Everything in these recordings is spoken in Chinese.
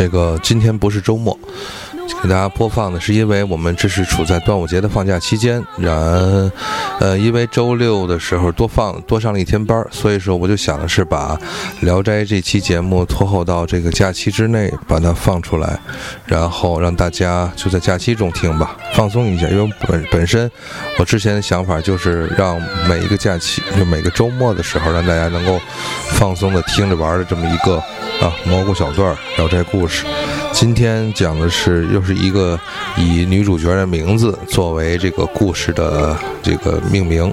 这个今天不是周末，给大家播放的是因为我们这是处在端午节的放假期间，然呃，因为周六的时候多放多上了一天班，所以说我就想的是把《聊斋》这期节目拖后到这个假期之内把它放出来，然后让大家就在假期中听吧，放松一下。因为本本身我之前的想法就是让每一个假期就每个周末的时候让大家能够放松的听着玩的这么一个。啊，蘑菇小段儿聊斋故事，今天讲的是又是一个以女主角的名字作为这个故事的这个命名。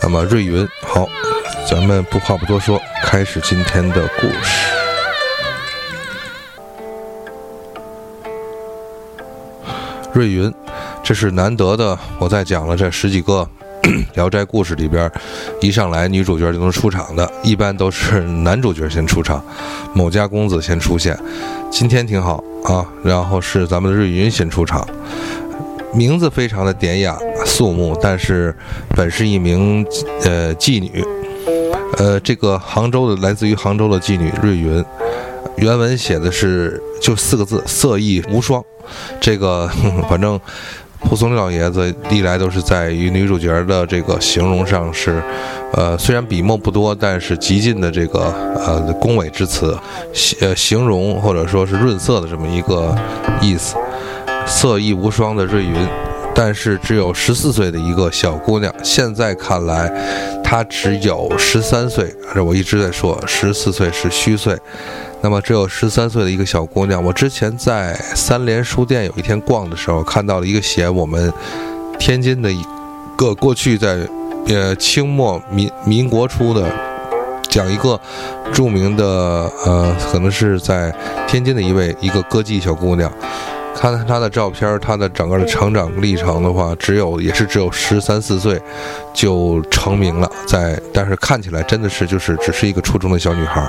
那么瑞云，好，咱们不话不多说，开始今天的故事。瑞云，这是难得的，我在讲了这十几个。《聊斋故事》里边，一上来女主角就能出场的，一般都是男主角先出场，某家公子先出现。今天挺好啊，然后是咱们的瑞云先出场，名字非常的典雅肃穆，但是本是一名呃妓女，呃，这个杭州的来自于杭州的妓女瑞云，原文写的是就四个字：色艺无双。这个 反正。蒲松龄老爷子历来都是在于女主角的这个形容上是，呃，虽然笔墨不多，但是极尽的这个呃恭维之词，呃形容或者说是润色的这么一个意思。色艺无双的瑞云，但是只有十四岁的一个小姑娘，现在看来她只有十三岁，这我一直在说十四岁是虚岁。那么只有十三岁的一个小姑娘，我之前在三联书店有一天逛的时候，看到了一个写我们天津的一个过去在呃清末民民国初的讲一个著名的呃，可能是在天津的一位一个歌妓小姑娘，看看她的照片，她的整个的成长历程的话，只有也是只有十三四岁就成名了，在但是看起来真的是就是只是一个初中的小女孩。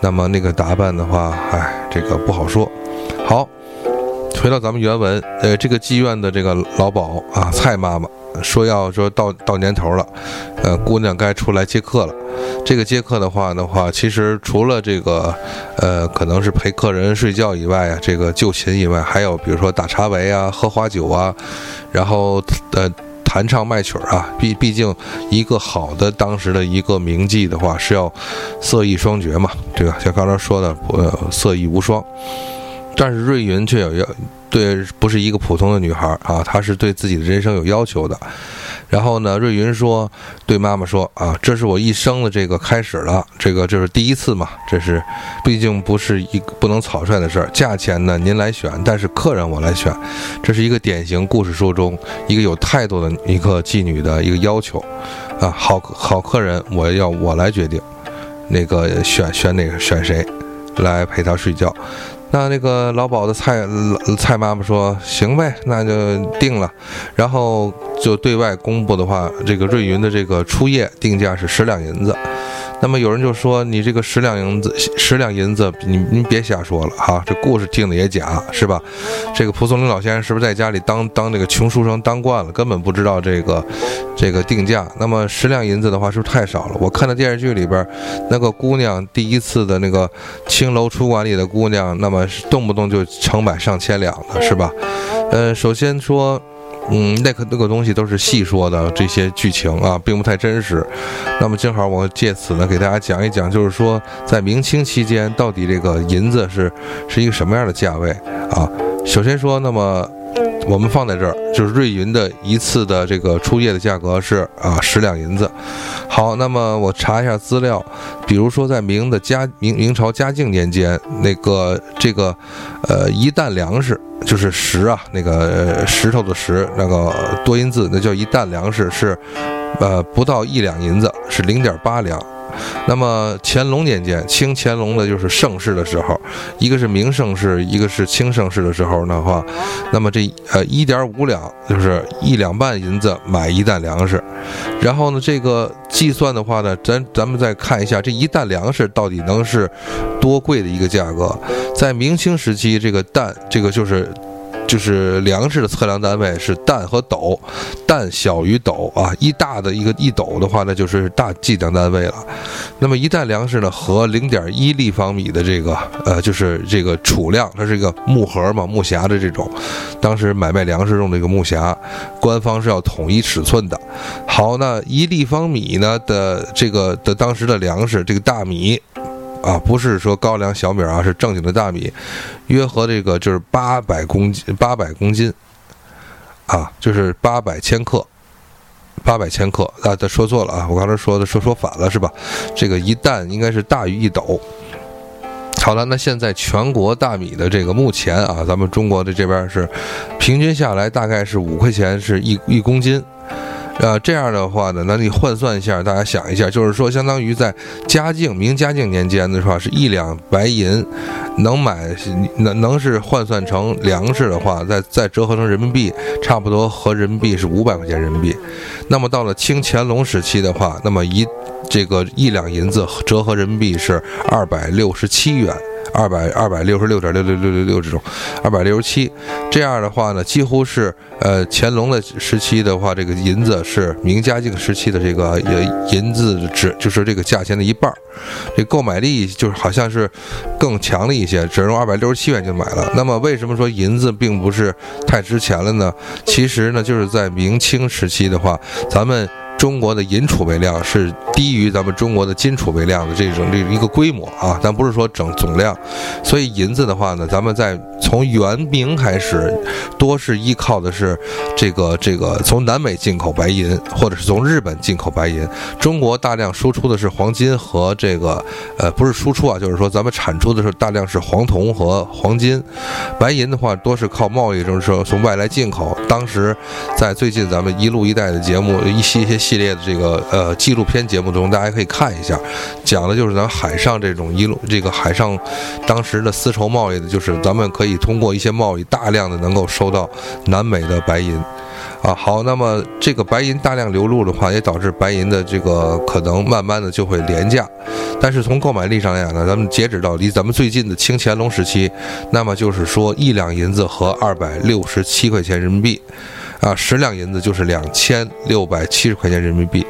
那么那个打扮的话，哎，这个不好说。好，回到咱们原文，呃，这个妓院的这个老鸨啊，蔡妈妈说要说到到年头了，呃，姑娘该出来接客了。这个接客的话的话，其实除了这个，呃，可能是陪客人睡觉以外啊，这个就寝以外，还有比如说打茶围啊，喝花酒啊，然后呃。弹唱卖曲儿啊，毕毕竟一个好的当时的一个名妓的话是要色艺双绝嘛，对吧？像刚才说的，呃，色艺无双。但是瑞云却有要对，不是一个普通的女孩啊，她是对自己的人生有要求的。然后呢，瑞云说：“对妈妈说啊，这是我一生的这个开始了，这个就是第一次嘛，这是毕竟不是一不能草率的事儿。价钱呢，您来选，但是客人我来选，这是一个典型故事书中一个有态度的一个妓女的一个要求啊。好好客人，我要我来决定，那个选选哪个选谁来陪她睡觉。”那那个老鸨的蔡蔡妈妈说：“行呗，那就定了。”然后就对外公布的话，这个瑞云的这个初夜定价是十两银子。那么有人就说：“你这个十两银子，十两银子，你您别瞎说了哈，这故事听的也假，是吧？”这个蒲松龄老先生是不是在家里当当这个穷书生当惯了，根本不知道这个这个定价？那么十两银子的话，是不是太少了？我看的电视剧里边那个姑娘第一次的那个青楼出馆里的姑娘，那么动不动就成百上千两的，是吧？呃，首先说。嗯，那个那个东西都是戏说的这些剧情啊，并不太真实。那么正好我借此呢，给大家讲一讲，就是说在明清期间，到底这个银子是是一个什么样的价位啊？首先说，那么我们放在这儿，就是瑞云的一次的这个初夜的价格是啊十两银子。好，那么我查一下资料，比如说在明的嘉明明朝嘉靖年间，那个这个呃一担粮食。就是石啊，那个石头的石，那个多音字，那叫一担粮食是，呃，不到一两银子，是零点八两。那么乾隆年间，清乾隆的就是盛世的时候，一个是明盛世，一个是清盛世的时候的话，那么这呃一点五两就是一两半银子买一担粮食，然后呢，这个计算的话呢，咱咱们再看一下这一担粮食到底能是多贵的一个价格，在明清时期，这个担这个就是。就是粮食的测量单位是担和斗，担小于斗啊，一大的一个一斗的话，那就是大计量单位了。那么一担粮食呢，和零点一立方米的这个呃，就是这个储量，它是一个木盒嘛，木匣的这种，当时买卖粮食用这个木匣，官方是要统一尺寸的。好，那一立方米呢的这个的当时的粮食，这个大米。啊，不是说高粱、小米啊，是正经的大米，约合这个就是八百公斤，八百公斤，啊，就是八百千克，八百千克啊，他说错了啊，我刚才说的说说反了是吧？这个一担应该是大于一斗。好了，那现在全国大米的这个目前啊，咱们中国的这边是平均下来大概是五块钱是一一公斤。呃，这样的话呢，那你换算一下，大家想一下，就是说，相当于在嘉靖、明嘉靖年间的话，是一两白银能买，能能是换算成粮食的话，再再折合成人民币，差不多和人民币是五百块钱人民币。那么到了清乾隆时期的话，那么一这个一两银子折合人民币是二百六十七元。二百二百六十六点六六六六六这种，二百六十七，这样的话呢，几乎是呃乾隆的时期的话，这个银子是明嘉靖时期的这个银银子值，就是这个价钱的一半儿，这购买力就是好像是更强了一些，只用二百六十七元就买了。那么为什么说银子并不是太值钱了呢？其实呢，就是在明清时期的话，咱们。中国的银储备量是低于咱们中国的金储备量的这种这一个规模啊，咱不是说整总量，所以银子的话呢，咱们在从元明开始，多是依靠的是这个这个从南美进口白银，或者是从日本进口白银。中国大量输出的是黄金和这个呃不是输出啊，就是说咱们产出的是大量是黄铜和黄金，白银的话多是靠贸易，就是说从外来进口。当时在最近咱们一路一带的节目一些一些。系列的这个呃纪录片节目中，大家可以看一下，讲的就是咱海上这种一路这个海上当时的丝绸贸易的，就是咱们可以通过一些贸易大量的能够收到南美的白银啊。好，那么这个白银大量流入的话，也导致白银的这个可能慢慢的就会廉价。但是从购买力上来讲呢，咱们截止到离咱们最近的清乾隆时期，那么就是说一两银子和二百六十七块钱人民币。啊，十两银子就是两千六百七十块钱人民币。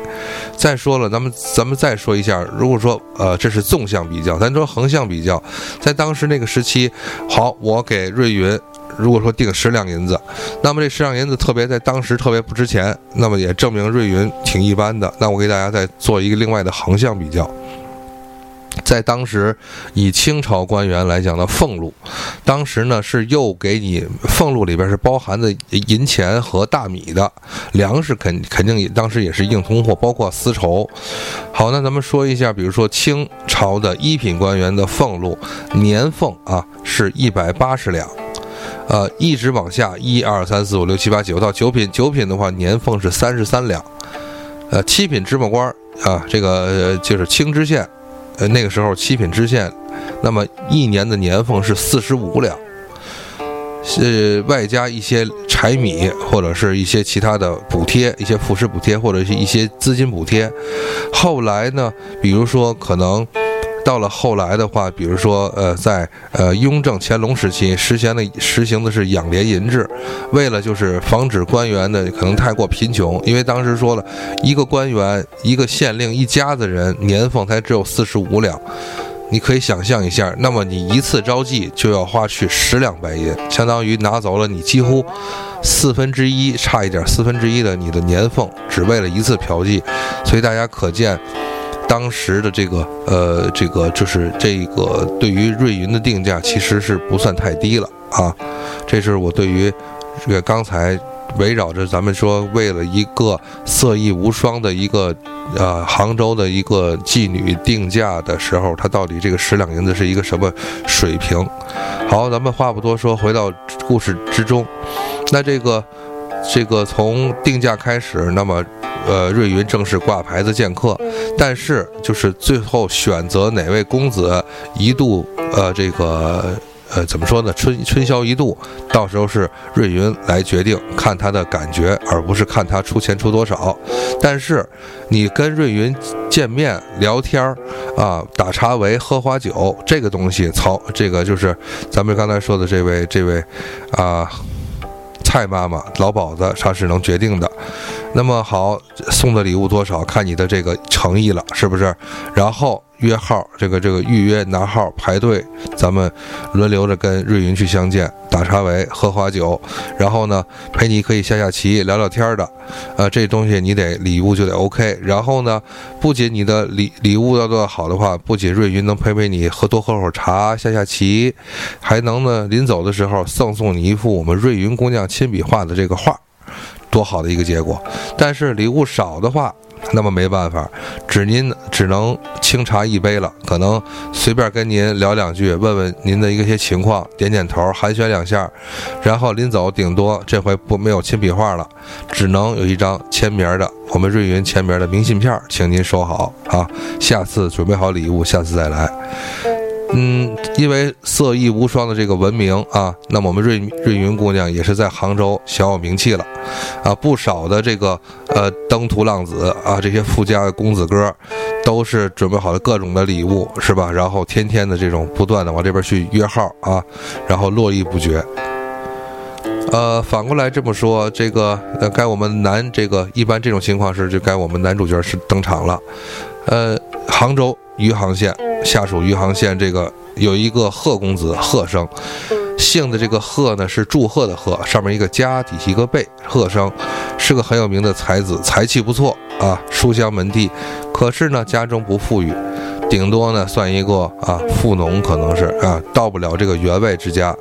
再说了，咱们咱们再说一下，如果说呃，这是纵向比较，咱说横向比较，在当时那个时期，好，我给瑞云，如果说定十两银子，那么这十两银子特别在当时特别不值钱，那么也证明瑞云挺一般的。那我给大家再做一个另外的横向比较。在当时，以清朝官员来讲的俸禄，当时呢是又给你俸禄里边是包含的银钱和大米的粮食，肯肯定也当时也是硬通货，包括丝绸。好，那咱们说一下，比如说清朝的一品官员的俸禄年俸啊是一百八十两，呃，一直往下一二三四五六七八九到九品，九品的话年俸是三十三两，呃，七品芝麻官啊，这个就是清知县。呃，那个时候七品知县，那么一年的年俸是四十五两，是外加一些柴米或者是一些其他的补贴，一些副食补贴或者是一些资金补贴。后来呢，比如说可能。到了后来的话，比如说，呃，在呃雍正、乾隆时期实行的实行的是养廉银制，为了就是防止官员的可能太过贫穷，因为当时说了一个官员一个县令一家子人年俸才只有四十五两，你可以想象一下，那么你一次招妓就要花去十两白银，相当于拿走了你几乎四分之一，差一点四分之一的你的年俸，只为了一次嫖妓，所以大家可见。当时的这个呃，这个就是这个对于瑞云的定价其实是不算太低了啊。这是我对于这个刚才围绕着咱们说，为了一个色艺无双的一个呃杭州的一个妓女定价的时候，它到底这个十两银子是一个什么水平？好，咱们话不多说，回到故事之中。那这个这个从定价开始，那么。呃，瑞云正式挂牌子见客，但是就是最后选择哪位公子一度呃这个呃怎么说呢？春春宵一度，到时候是瑞云来决定，看他的感觉，而不是看他出钱出多少。但是你跟瑞云见面聊天儿啊，打茶围喝花酒，这个东西，曹这个就是咱们刚才说的这位这位啊。蔡妈妈、老鸨子，她是能决定的。那么好，送的礼物多少，看你的这个诚意了，是不是？然后。约号，这个这个预约拿号排队，咱们轮流着跟瑞云去相见，打茶围，喝花酒，然后呢陪你可以下下棋，聊聊天的，呃，这东西你得礼物就得 OK。然后呢，不仅你的礼礼物要做好的话，不仅瑞云能陪陪你喝多喝会儿茶，下下棋，还能呢临走的时候赠送你一幅我们瑞云姑娘亲笔画的这个画，多好的一个结果。但是礼物少的话。那么没办法，只您只能清茶一杯了。可能随便跟您聊两句，问问您的一些情况，点点头，寒暄两下，然后临走，顶多这回不没有亲笔画了，只能有一张签名的我们瑞云签名的明信片，请您收好啊。下次准备好礼物，下次再来。嗯，因为色艺无双的这个闻名啊，那么我们瑞瑞云姑娘也是在杭州小有名气了，啊，不少的这个呃登徒浪子啊，这些富家的公子哥，都是准备好了各种的礼物，是吧？然后天天的这种不断的往这边去约号啊，然后络绎不绝。呃，反过来这么说，这个呃该我们男这个一般这种情况是就该我们男主角是登场了，呃，杭州余杭县。下属余杭县这个有一个贺公子贺生，姓的这个贺呢是祝贺的贺，上面一个家，底下一个贝，贺生是个很有名的才子，才气不错啊，书香门第。可是呢，家中不富裕，顶多呢算一个啊富农，可能是啊，到不了这个员外之家。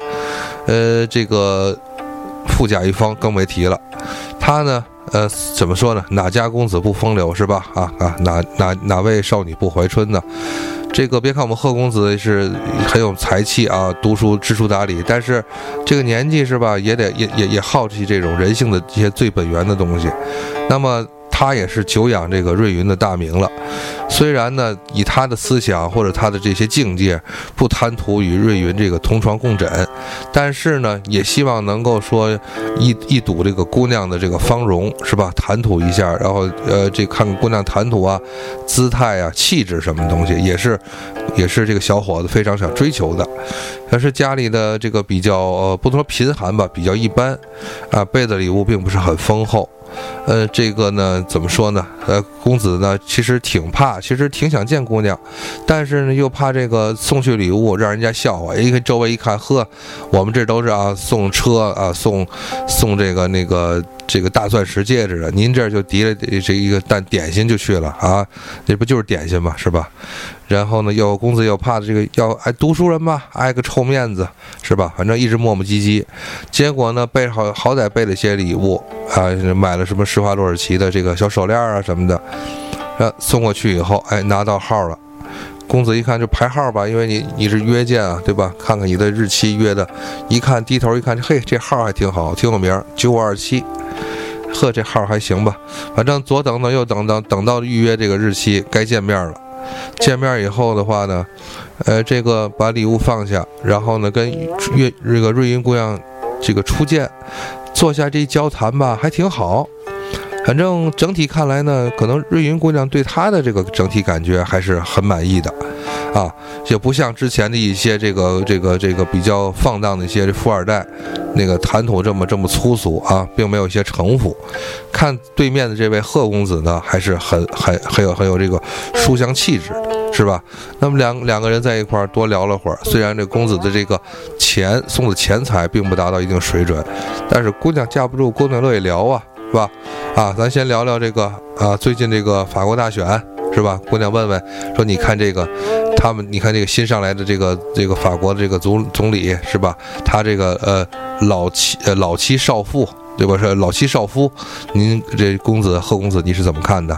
呃，这个富甲一方更没提了。他呢，呃，怎么说呢？哪家公子不风流是吧？啊啊，哪哪哪位少女不怀春呢？这个别看我们贺公子是很有才气啊，读书知书达理，但是这个年纪是吧，也得也也也好奇这种人性的这些最本源的东西。那么。他也是久仰这个瑞云的大名了，虽然呢，以他的思想或者他的这些境界，不贪图与瑞云这个同床共枕，但是呢，也希望能够说一一睹这个姑娘的这个芳容，是吧？谈吐一下，然后呃，这看姑娘谈吐啊、姿态啊、气质什么东西，也是也是这个小伙子非常想追求的。但是家里的这个比较呃，不能说贫寒吧，比较一般，啊，备的礼物并不是很丰厚。呃，这个呢，怎么说呢？呃，公子呢，其实挺怕，其实挺想见姑娘，但是呢，又怕这个送去礼物让人家笑话。因为周围一看，呵，我们这都是啊，送车啊，送送这个那个。这个大钻石戒指的，您这就提了这一个蛋点心就去了啊？那不就是点心嘛，是吧？然后呢，又公子又怕这个要哎读书人嘛，挨个臭面子是吧？反正一直磨磨唧唧，结果呢，备好好歹备了些礼物啊，买了什么施华洛世奇的这个小手链啊什么的，啊，送过去以后，哎，拿到号了。公子一看就排号吧，因为你你是约见啊，对吧？看看你的日期约的，一看低头一看，嘿，这号还挺好，挺有名，九五二七，呵，这号还行吧？反正左等等右等等，等到预约这个日期该见面了。见面以后的话呢，呃，这个把礼物放下，然后呢跟月这个瑞云姑娘这个初见，坐下这一交谈吧，还挺好。反正整体看来呢，可能瑞云姑娘对他的这个整体感觉还是很满意的，啊，也不像之前的一些这个这个这个比较放荡的一些富二代，那个谈吐这么这么粗俗啊，并没有一些城府。看对面的这位贺公子呢，还是很很很有很有这个书香气质，是吧？那么两两个人在一块儿多聊了会儿，虽然这公子的这个钱送的钱财并不达到一定水准，但是姑娘架不住姑娘乐意聊啊。是吧？啊，咱先聊聊这个啊，最近这个法国大选是吧？姑娘问问说，你看这个，他们你看这个新上来的这个这个法国的这个总总理是吧？他这个呃老妻呃老妻少妇对吧？是老妻少夫，您这公子贺公子你是怎么看的？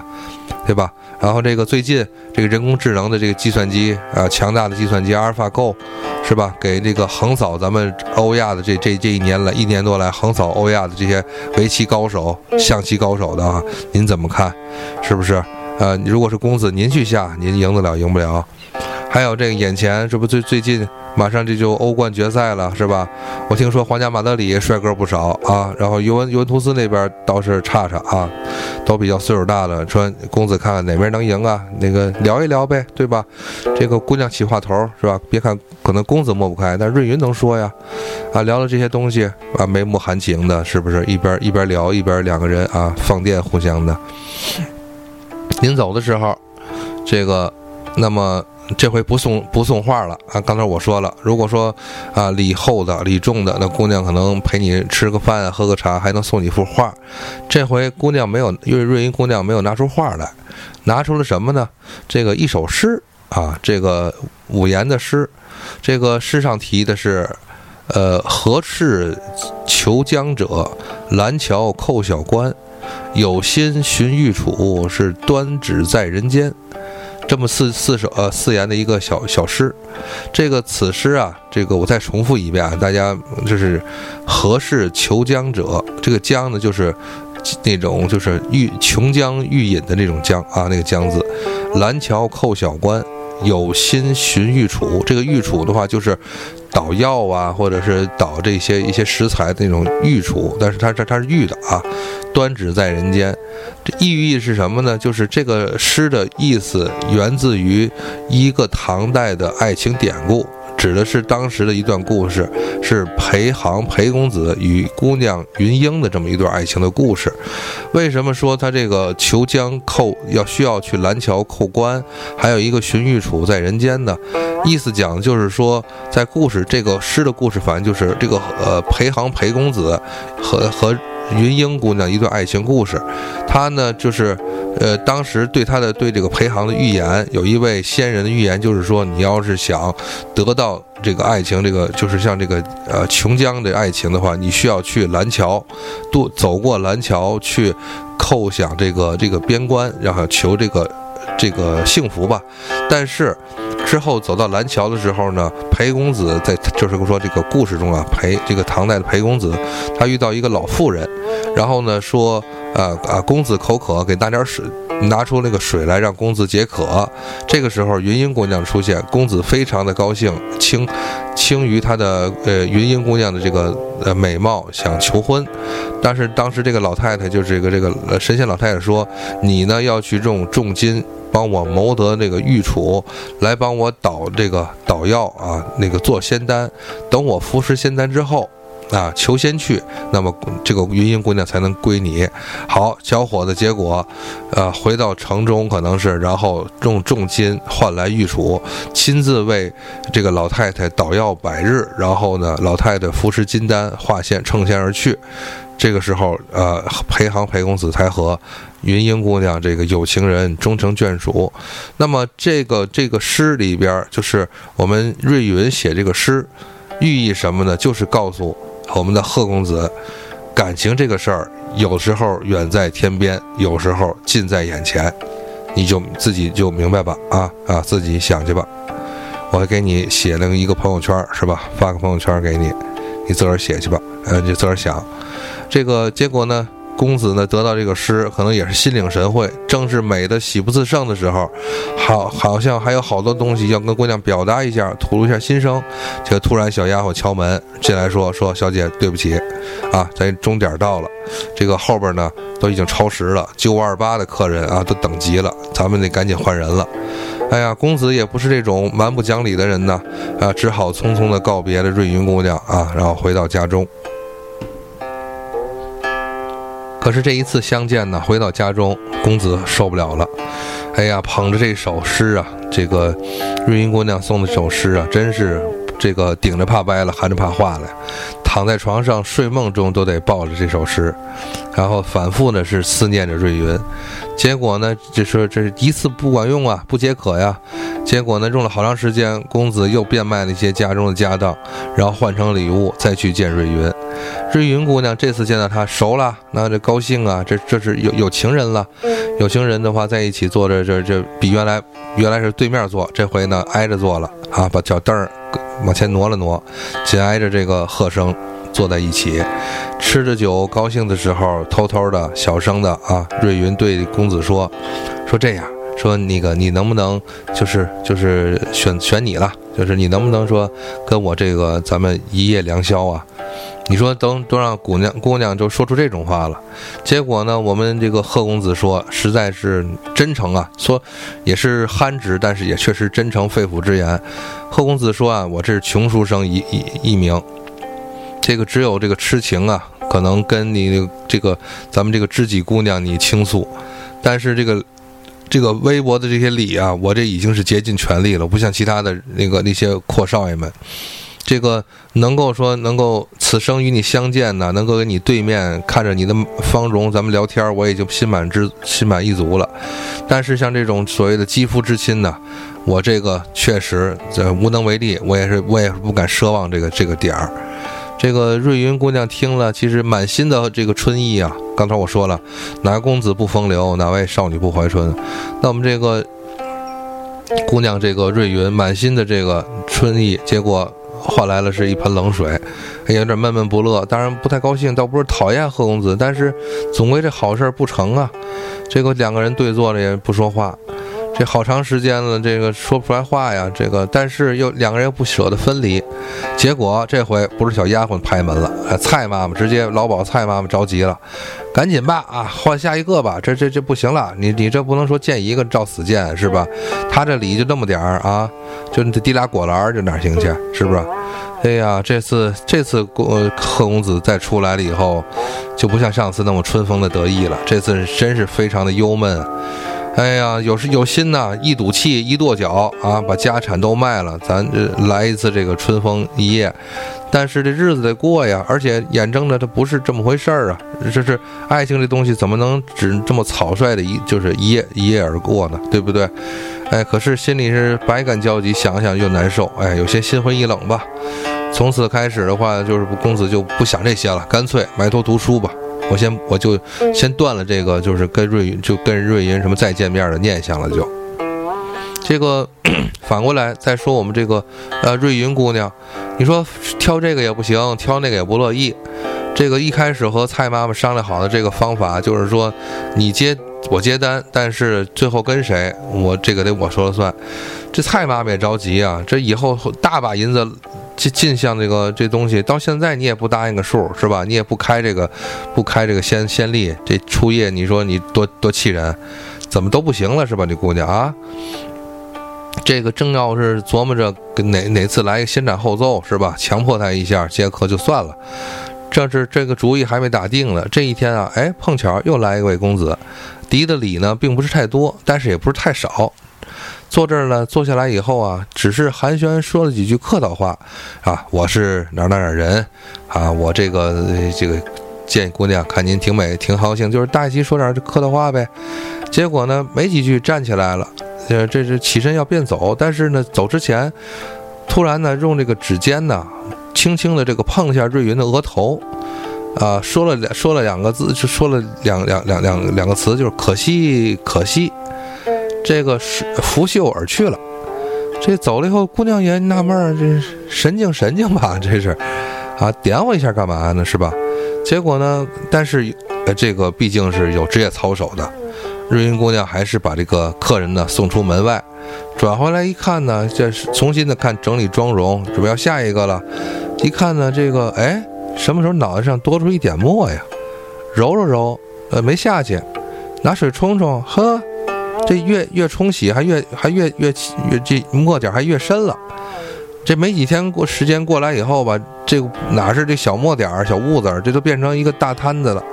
对吧？然后这个最近这个人工智能的这个计算机啊，强大的计算机阿尔法 Go。是吧？给这个横扫咱们欧亚的这这这一年来一年多来横扫欧亚的这些围棋高手、象棋高手的啊，您怎么看？是不是？呃，如果是公子您去下，您赢得了赢不了？还有这个眼前这不最最近马上这就欧冠决赛了，是吧？我听说皇家马德里帅哥不少啊，然后尤文尤文图斯那边倒是差差啊，都比较岁数大了。说公子看看哪边能赢啊？那个聊一聊呗，对吧？这个姑娘起话头是吧？别看可能公子抹不开，但瑞云能说呀，啊，聊了这些东西啊，眉目含情的，是不是？一边一边聊一边两个人啊放电互相的。临走的时候，这个那么。这回不送不送画了啊！刚才我说了，如果说啊礼厚的礼重的，那姑娘可能陪你吃个饭、喝个茶，还能送你一幅画。这回姑娘没有，因为瑞英姑娘没有拿出画来，拿出了什么呢？这个一首诗啊，这个五言的诗。这个诗上提的是，呃，何事求江者？蓝桥扣小关，有心寻玉杵，是端指在人间。这么四四首呃四言的一个小小诗，这个此诗啊，这个我再重复一遍啊，大家就是何事求江者？这个江呢，就是那种就是欲穷江欲饮的那种江啊，那个江字。蓝桥扣小关，有心寻御厨。这个御厨的话，就是捣药啊，或者是捣这些一些食材的那种御厨，但是它它它是玉的啊。端指在人间，这寓意是什么呢？就是这个诗的意思源自于一个唐代的爱情典故，指的是当时的一段故事，是裴航裴公子与姑娘云英的这么一段爱情的故事。为什么说他这个求江扣要需要去蓝桥扣关，还有一个寻玉杵在人间呢？意思讲就是说，在故事这个诗的故事，反正就是这个呃裴航裴公子和和。云英姑娘一段爱情故事，他呢就是，呃，当时对他的对这个裴航的预言，有一位仙人的预言，就是说，你要是想得到这个爱情，这个就是像这个呃琼浆的爱情的话，你需要去蓝桥，渡走过蓝桥去叩响这个这个边关，然后求这个这个幸福吧。但是。之后走到蓝桥的时候呢，裴公子在就是说这个故事中啊，裴这个唐代的裴公子，他遇到一个老妇人，然后呢说，呃啊公子口渴，给拿点水，拿出那个水来让公子解渴。这个时候云英姑娘出现，公子非常的高兴，倾倾于他的呃云英姑娘的这个呃美貌，想求婚。但是当时这个老太太就是这个这个神仙老太太说，你呢要去用重金。帮我谋得那个玉杵，来帮我捣这个捣药啊，那个做仙丹。等我服食仙丹之后，啊，求仙去，那么这个云英姑娘才能归你。好，小伙子，结果，呃，回到城中可能是，然后用重金换来玉杵，亲自为这个老太太捣药百日，然后呢，老太太服食金丹，化仙乘仙而去。这个时候，呃，裴航裴公子才和云英姑娘这个有情人终成眷属。那么，这个这个诗里边，就是我们瑞云写这个诗，寓意什么呢？就是告诉我们的贺公子，感情这个事儿，有时候远在天边，有时候近在眼前，你就自己就明白吧，啊啊，自己想去吧。我还给你写了一个朋友圈，是吧？发个朋友圈给你，你自个儿写去吧，呃，你自个儿想。这个结果呢，公子呢得到这个诗，可能也是心领神会。正是美的喜不自胜的时候，好，好像还有好多东西要跟姑娘表达一下，吐露一下心声。这突然小丫鬟敲门进来，说：“说小姐，对不起，啊，咱钟点到了，这个后边呢都已经超时了，九五二八的客人啊都等急了，咱们得赶紧换人了。”哎呀，公子也不是这种蛮不讲理的人呢，啊，只好匆匆的告别了瑞云姑娘啊，然后回到家中。可是这一次相见呢，回到家中，公子受不了了。哎呀，捧着这首诗啊，这个瑞云姑娘送的这首诗啊，真是这个顶着怕歪了，含着怕化了。躺在床上睡梦中都得抱着这首诗，然后反复呢是思念着瑞云。结果呢，这说这是一次不管用啊，不解渴呀。结果呢，用了好长时间，公子又变卖了一些家中的家当，然后换成礼物再去见瑞云。瑞云姑娘这次见到他熟了，那这高兴啊，这这是有有情人了。有情人的话在一起坐着，这这比原来原来是对面坐，这回呢挨着坐了啊，把脚凳儿往前挪了挪，紧挨着这个贺生坐在一起，吃着酒高兴的时候，偷偷的小声的啊，瑞云对公子说：“说这样，说那个你能不能就是就是选选你了，就是你能不能说跟我这个咱们一夜良宵啊？你说都都让姑娘姑娘就说出这种话了，结果呢，我们这个贺公子说实在是真诚啊，说也是憨直，但是也确实真诚肺腑之言。贺公子说啊，我这是穷书生一一一名，这个只有这个痴情啊，可能跟你这个咱们这个知己姑娘你倾诉，但是这个这个微薄的这些礼啊，我这已经是竭尽全力了，不像其他的那个那些阔少爷们。这个能够说能够此生与你相见呢，能够跟你对面看着你的芳容，咱们聊天，我已经心满之心满意足了。但是像这种所谓的肌肤之亲呢，我这个确实这无能为力，我也是我也是不敢奢望这个这个点儿。这个瑞云姑娘听了，其实满心的这个春意啊。刚才我说了，哪公子不风流，哪位少女不怀春？那我们这个姑娘，这个瑞云满心的这个春意，结果。换来了是一盆冷水，有点闷闷不乐。当然不太高兴，倒不是讨厌贺公子，但是总归这好事不成啊。这个两个人对坐着也不说话，这好长时间了，这个说不出来话呀。这个但是又两个人又不舍得分离，结果这回不是小丫鬟拍门了，蔡妈妈直接老鸨蔡妈妈着急了。赶紧吧，啊，换下一个吧，这 这这不行了，你你这不能说见一个照死见是吧？他这礼就那么点儿啊，就提俩果篮就哪行去，是不是？哎呀，这次这次公贺公子再出来了以后，就不像上次那么春风的得意了，这次真是非常的忧闷。哎呀，有时有心呐，一赌气，一跺脚啊，把家产都卖了，咱这来一次这个春风一夜。但是这日子得过呀，而且眼睁着它不是这么回事儿啊！这是爱情这东西怎么能只这么草率的一就是一夜一夜而过呢？对不对？哎，可是心里是百感交集，想想又难受，哎，有些心灰意冷吧。从此开始的话，就是公子就不想这些了，干脆埋头读书吧。我先我就先断了这个，就是跟瑞云就跟瑞云什么再见面的念想了。就这个 反过来再说，我们这个呃瑞云姑娘。你说挑这个也不行，挑那个也不乐意。这个一开始和蔡妈妈商量好的这个方法，就是说你接我接单，但是最后跟谁，我这个得我说了算。这蔡妈妈也着急啊，这以后大把银子进进项这个这东西，到现在你也不答应个数是吧？你也不开这个不开这个先先例，这初夜你说你多多气人，怎么都不行了是吧？这姑娘啊。这个正要是琢磨着哪哪次来个先斩后奏是吧？强迫他一下接客就算了。这是这个主意还没打定呢。这一天啊，哎，碰巧又来一位公子，敌的礼呢并不是太多，但是也不是太少。坐这儿呢，坐下来以后啊，只是寒暄说了几句客套话啊，我是哪哪哪人啊，我这个这个见姑娘看您挺美，挺高兴，就是大齐说点客套话呗。结果呢，没几句站起来了。这这是起身要便走，但是呢，走之前，突然呢，用这个指尖呢，轻轻的这个碰一下瑞云的额头，啊，说了两说了两个字，就说了两两两两两个词，就是可惜可惜，这个是拂袖而去了。这走了以后，姑娘也纳闷儿，这神经神经吧？这是啊，点我一下干嘛呢？是吧？结果呢，但是呃这个毕竟是有职业操守的。瑞云姑娘还是把这个客人呢送出门外，转回来一看呢，这是重新的看整理妆容，准备要下一个了。一看呢，这个哎，什么时候脑袋上多出一点墨呀？揉揉揉，呃，没下去，拿水冲冲，呵，这越越冲洗还越还越越越这墨点还越深了。这没几天过时间过来以后吧，这哪是这小墨点儿、小痦子，这都变成一个大摊子了，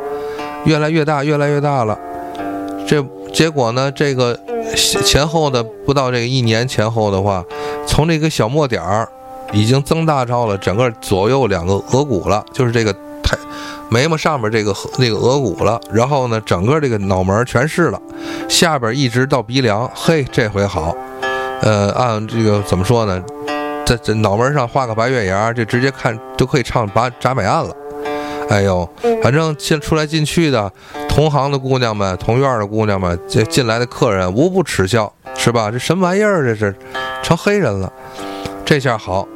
越来越大，越来越大了。这结果呢？这个前后的不到这个一年前后的话，从这个小墨点儿已经增大到了整个左右两个额骨了，就是这个太眉毛上面这个那个额骨了。然后呢，整个这个脑门全是了，下边一直到鼻梁。嘿，这回好，呃，按这个怎么说呢？在这脑门上画个白月牙，就直接看就可以唱把铡美案了。哎呦，反正进出来进去的同行的姑娘们、同院的姑娘们，这进来的客人无不耻笑，是吧？这什么玩意儿？这是成黑人了。这下好，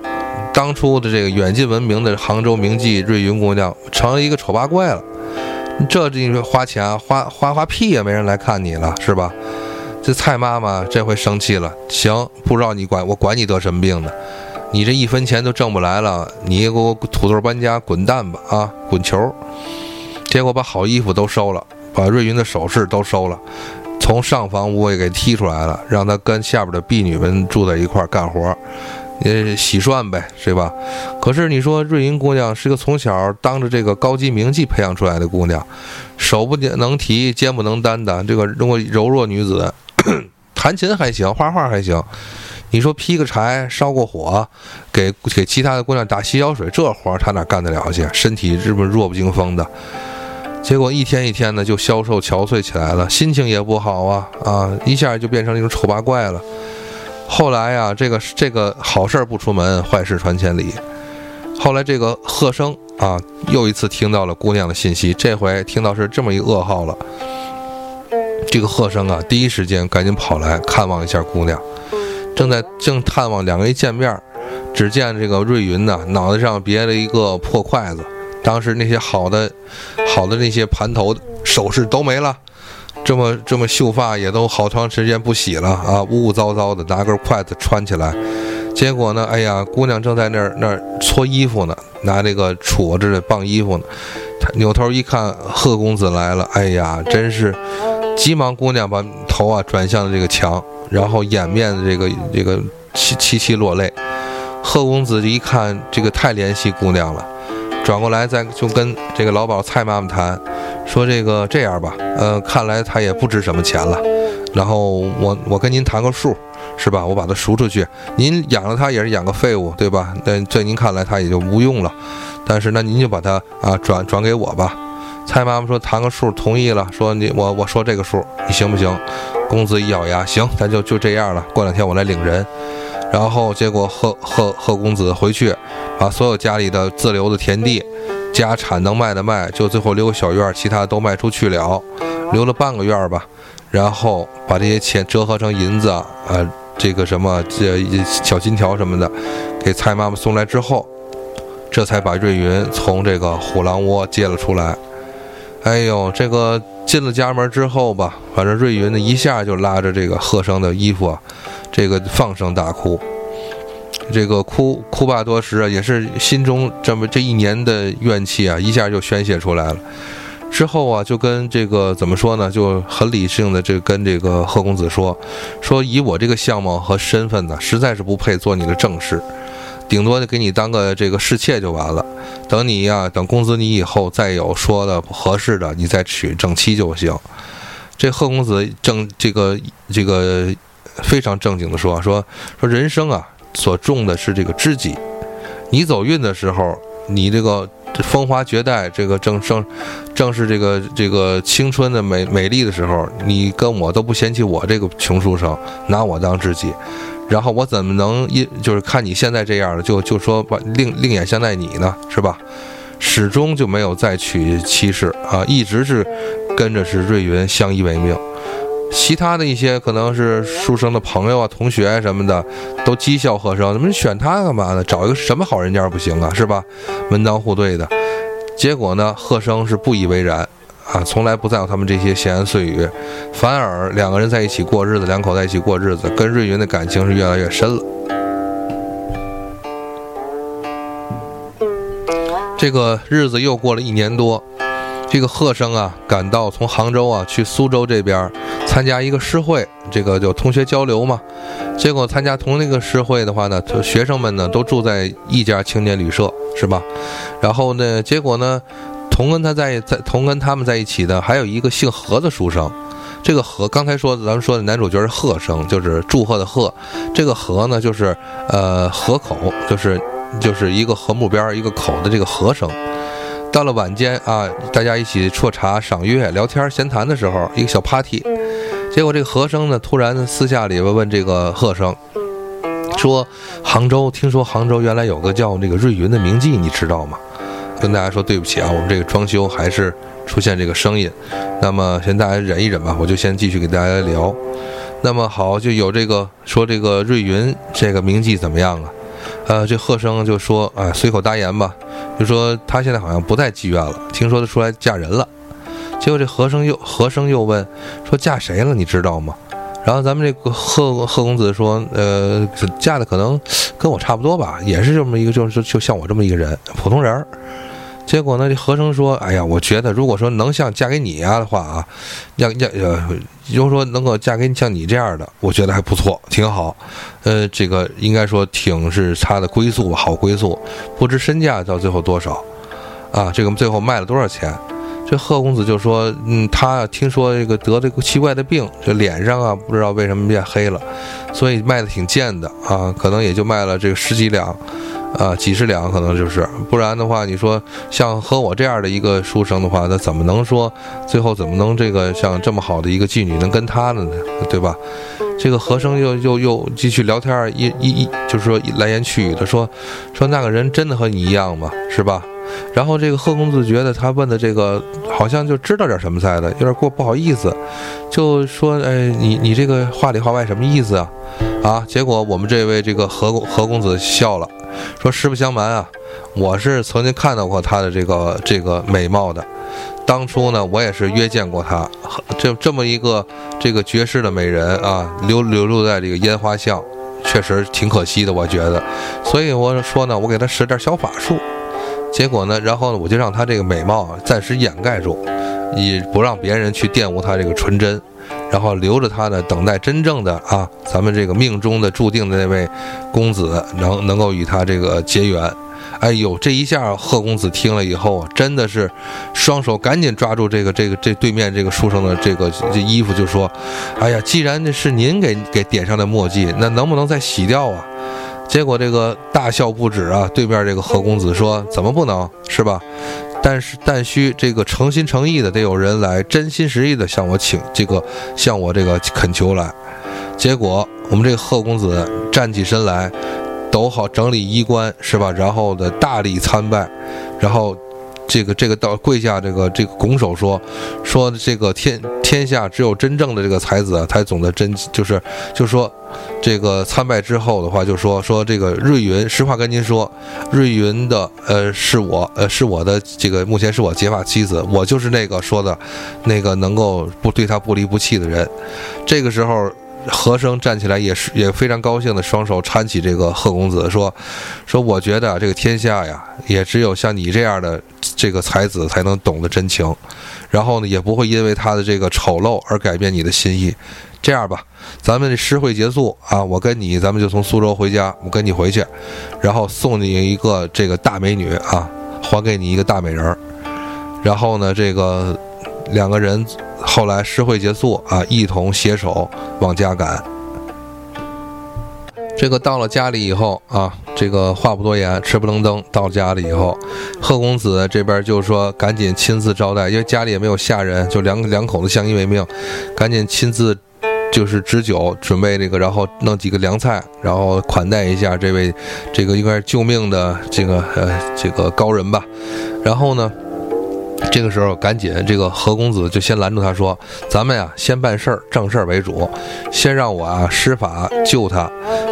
当初的这个远近闻名的杭州名妓瑞云姑娘，成了一个丑八怪了。这你说花钱花花花屁也没人来看你了，是吧？这蔡妈妈这回生气了，行，不知道你管我管你得什么病呢？你这一分钱都挣不来了，你给我土豆搬家滚蛋吧啊，滚球！结果把好衣服都收了，把瑞云的首饰都收了，从上房屋也给踢出来了，让他跟下边的婢女们住在一块干活，呃，洗涮呗，是吧？可是你说瑞云姑娘是个从小当着这个高级名妓培养出来的姑娘，手不能提，肩不能担的这个中国柔弱女子。弹琴还行，画画还行。你说劈个柴、烧过火，给给其他的姑娘打洗脚水，这活儿她哪干得了去？身体是不弱不禁风的？结果一天一天的就消瘦憔悴起来了，心情也不好啊啊！一下就变成那种丑八怪了。后来呀，这个这个好事不出门，坏事传千里。后来这个贺生啊，又一次听到了姑娘的信息，这回听到是这么一噩耗了。这个贺生啊，第一时间赶紧跑来看望一下姑娘。正在正探望，两个人一见面，只见这个瑞云呢，脑袋上别了一个破筷子。当时那些好的、好的那些盘头首饰都没了，这么这么秀发也都好长时间不洗了啊，污污糟糟的，拿根筷子穿起来。结果呢，哎呀，姑娘正在那儿那儿搓衣服呢，拿那个杵子棒衣服呢。他扭头一看，贺公子来了，哎呀，真是。急忙，姑娘把头啊转向了这个墙，然后掩面的这个这个凄凄凄落泪。贺公子一看这个太怜惜姑娘了，转过来再就跟这个老鸨蔡妈妈谈，说这个这样吧，呃，看来他也不值什么钱了。然后我我跟您谈个数，是吧？我把他赎出去，您养了他也是养个废物，对吧？那在您看来他也就无用了。但是那您就把他啊转转给我吧。蔡妈妈说谈个数，同意了。说你我我说这个数，你行不行？公子一咬牙，行，咱就就这样了。过两天我来领人。然后结果贺贺贺公子回去，把所有家里的自留的田地、家产能卖的卖，就最后留个小院，其他都卖出去了，留了半个院吧。然后把这些钱折合成银子，呃，这个什么这小金条什么的，给蔡妈妈送来之后，这才把瑞云从这个虎狼窝接了出来。哎呦，这个进了家门之后吧，反正瑞云呢一下就拉着这个贺生的衣服啊，这个放声大哭，这个哭哭罢多时啊，也是心中这么这一年的怨气啊，一下就宣泄出来了。之后啊，就跟这个怎么说呢，就很理性的这跟这个贺公子说，说以我这个相貌和身份呢，实在是不配做你的正室。顶多就给你当个这个侍妾就完了，等你呀，等公子你以后再有说的合适的，你再娶正妻就行。这贺公子正这个这个非常正经的说说说人生啊，所重的是这个知己。你走运的时候，你这个风华绝代，这个正正正是这个这个青春的美美丽的时候，你跟我都不嫌弃我这个穷书生，拿我当知己。然后我怎么能因就是看你现在这样了，就就说把另另眼相待你呢，是吧？始终就没有再娶妻室啊，一直是跟着是瑞云相依为命。其他的一些可能是书生的朋友啊、同学什么的，都讥笑贺生，怎么选他干嘛呢？找一个什么好人家不行啊，是吧？门当户对的。结果呢，贺生是不以为然。啊，从来不在乎他们这些闲言碎语，反而两个人在一起过日子，两口在一起过日子，跟瑞云的感情是越来越深了。这个日子又过了一年多，这个贺生啊，赶到从杭州啊去苏州这边参加一个诗会，这个就同学交流嘛。结果参加同那个诗会的话呢，学生们呢都住在一家青年旅社，是吧？然后呢，结果呢？同跟他在在同跟他们在一起的还有一个姓何的书生，这个何刚才说的咱们说的男主角是贺生，就是祝贺的贺，这个何呢就是呃河口，就是就是一个河木边一个口的这个和生。到了晚间啊，大家一起啜茶赏月聊天闲谈的时候，一个小 party，结果这个和生呢突然私下里问问这个贺生，说杭州听说杭州原来有个叫那个瑞云的名妓，你知道吗？跟大家说对不起啊，我们这个装修还是出现这个声音，那么先大家忍一忍吧，我就先继续给大家聊。那么好，就有这个说这个瑞云这个名妓怎么样啊？呃，这贺生就说啊，随口答言吧，就说他现在好像不在妓院了，听说他出来嫁人了。结果这和生又和生又问说嫁谁了，你知道吗？然后咱们这个贺贺公子说，呃，嫁的可能跟我差不多吧，也是这么一个，就是就像我这么一个人，普通人儿。结果呢，这和生说，哎呀，我觉得如果说能像嫁给你呀的话啊，要要要，如果说能够嫁给像你这样的，我觉得还不错，挺好。呃，这个应该说挺是他的归宿吧，好归宿。不知身价到最后多少，啊，这个最后卖了多少钱？这贺公子就说，嗯，他听说这个得这个奇怪的病，这脸上啊不知道为什么变黑了，所以卖的挺贱的啊，可能也就卖了这个十几两。啊，几十两可能就是，不然的话，你说像和我这样的一个书生的话，那怎么能说最后怎么能这个像这么好的一个妓女能跟他的呢？对吧？这个和生又又又继续聊天，一一一就是说来言去语的说说那个人真的和你一样吗？是吧？然后这个贺公子觉得他问的这个好像就知道点什么似的，有点过不好意思，就说哎，你你这个话里话外什么意思啊？啊？结果我们这位这个何何公子笑了。说实不相瞒啊，我是曾经看到过她的这个这个美貌的。当初呢，我也是约见过她，这这么一个这个绝世的美人啊，流流露在这个烟花巷，确实挺可惜的，我觉得。所以我说呢，我给她使点小法术。结果呢，然后呢，我就让她这个美貌暂时掩盖住，以不让别人去玷污她这个纯真。然后留着他呢，等待真正的啊，咱们这个命中的注定的那位公子能能够与他这个结缘。哎呦，这一下贺公子听了以后，真的是双手赶紧抓住这个这个这对面这个书生的这个这衣服，就说：“哎呀，既然是您给给点上的墨迹，那能不能再洗掉啊？”结果这个大笑不止啊，对面这个贺公子说：“怎么不能是吧？”但是，但需这个诚心诚意的，得有人来真心实意的向我请这个向我这个恳求来。结果，我们这个贺公子站起身来，抖好整理衣冠，是吧？然后的大礼参拜，然后。这个这个到跪下，这个这个拱手说，说这个天天下只有真正的这个才子才懂得真，就是就说这个参拜之后的话，就说说这个瑞云，实话跟您说，瑞云的呃是我呃是我的这个目前是我结发妻子，我就是那个说的，那个能够不对他不离不弃的人。这个时候。和生站起来也是也非常高兴的，双手搀起这个贺公子，说：“说我觉得这个天下呀，也只有像你这样的这个才子才能懂得真情，然后呢，也不会因为他的这个丑陋而改变你的心意。这样吧，咱们诗会结束啊，我跟你咱们就从苏州回家，我跟你回去，然后送你一个这个大美女啊，还给你一个大美人儿，然后呢，这个两个人。”后来诗会结束啊，一同携手往家赶。这个到了家里以后啊，这个话不多言，吃不愣登。到家里以后，贺公子这边就说赶紧亲自招待，因为家里也没有下人，就两两口子相依为命，赶紧亲自就是置酒，准备这个，然后弄几个凉菜，然后款待一下这位这个应该是救命的这个呃这个高人吧。然后呢？这个时候，赶紧这个何公子就先拦住他说：“咱们呀，先办事儿，正事儿为主，先让我啊施法救他。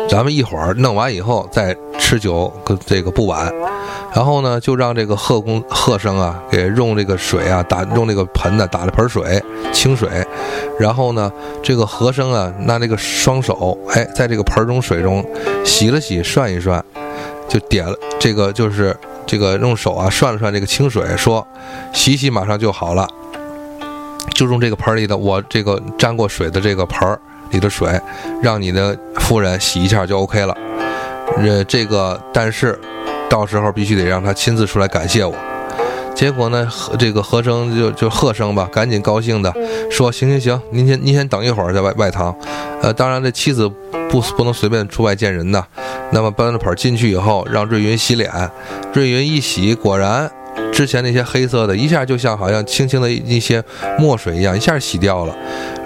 咱们一会儿弄完以后再吃酒，这个不晚。然后呢，就让这个贺公贺生啊，给用这个水啊打，用这个盆子打了盆水，清水。然后呢，这个和生啊，拿这个双手，哎，在这个盆中水中洗了洗，涮一涮，就点了这个就是。”这个用手啊涮了涮这个清水，说洗洗马上就好了，就用这个盆里的我这个沾过水的这个盆里的水，让你的夫人洗一下就 OK 了。呃，这个但是到时候必须得让他亲自出来感谢我。结果呢，这个和声就就贺生吧，赶紧高兴的说：行行行，您先您先等一会儿在外外堂。呃，当然这妻子不不能随便出外见人的。那么搬着盆进去以后，让瑞云洗脸。瑞云一洗，果然之前那些黑色的，一下就像好像轻轻的一些墨水一样，一下洗掉了。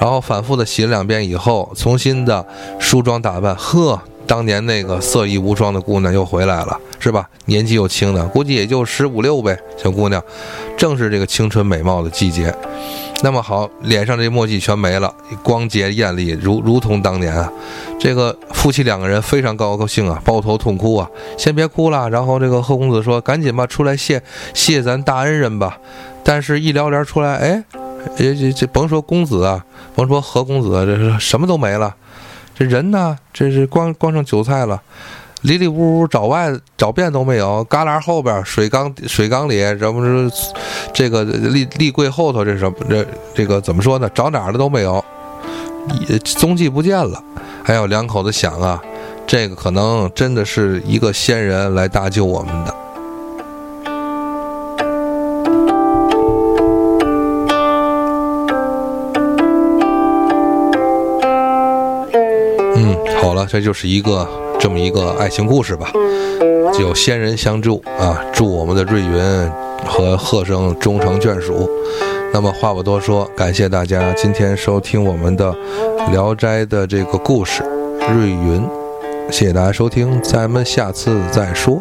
然后反复的洗了两遍以后，重新的梳妆打扮。呵，当年那个色艺无双的姑娘又回来了，是吧？年纪又轻的，估计也就十五六呗。小姑娘，正是这个青春美貌的季节。那么好，脸上这墨迹全没了，光洁艳丽，如如同当年啊。这个夫妻两个人非常高高兴啊，抱头痛哭啊。先别哭了，然后这个贺公子说：“赶紧吧，出来谢谢咱大恩人吧。”但是，一聊天出来，哎这这这甭说公子啊，甭说何公子，这是什么都没了。这人呢，这是光光剩韭菜了，里里屋屋找外找遍都没有，旮旯后边水缸水缸里，什么是这个立立柜后头，这什么这这个怎么说呢？找哪儿的都没有，踪迹不见了。还有两口子想啊，这个可能真的是一个仙人来搭救我们的。好了这就是一个这么一个爱情故事吧，有仙人相助啊，祝我们的瑞云和贺生终成眷属。那么话不多说，感谢大家今天收听我们的《聊斋》的这个故事《瑞云》，谢谢大家收听，咱们下次再说。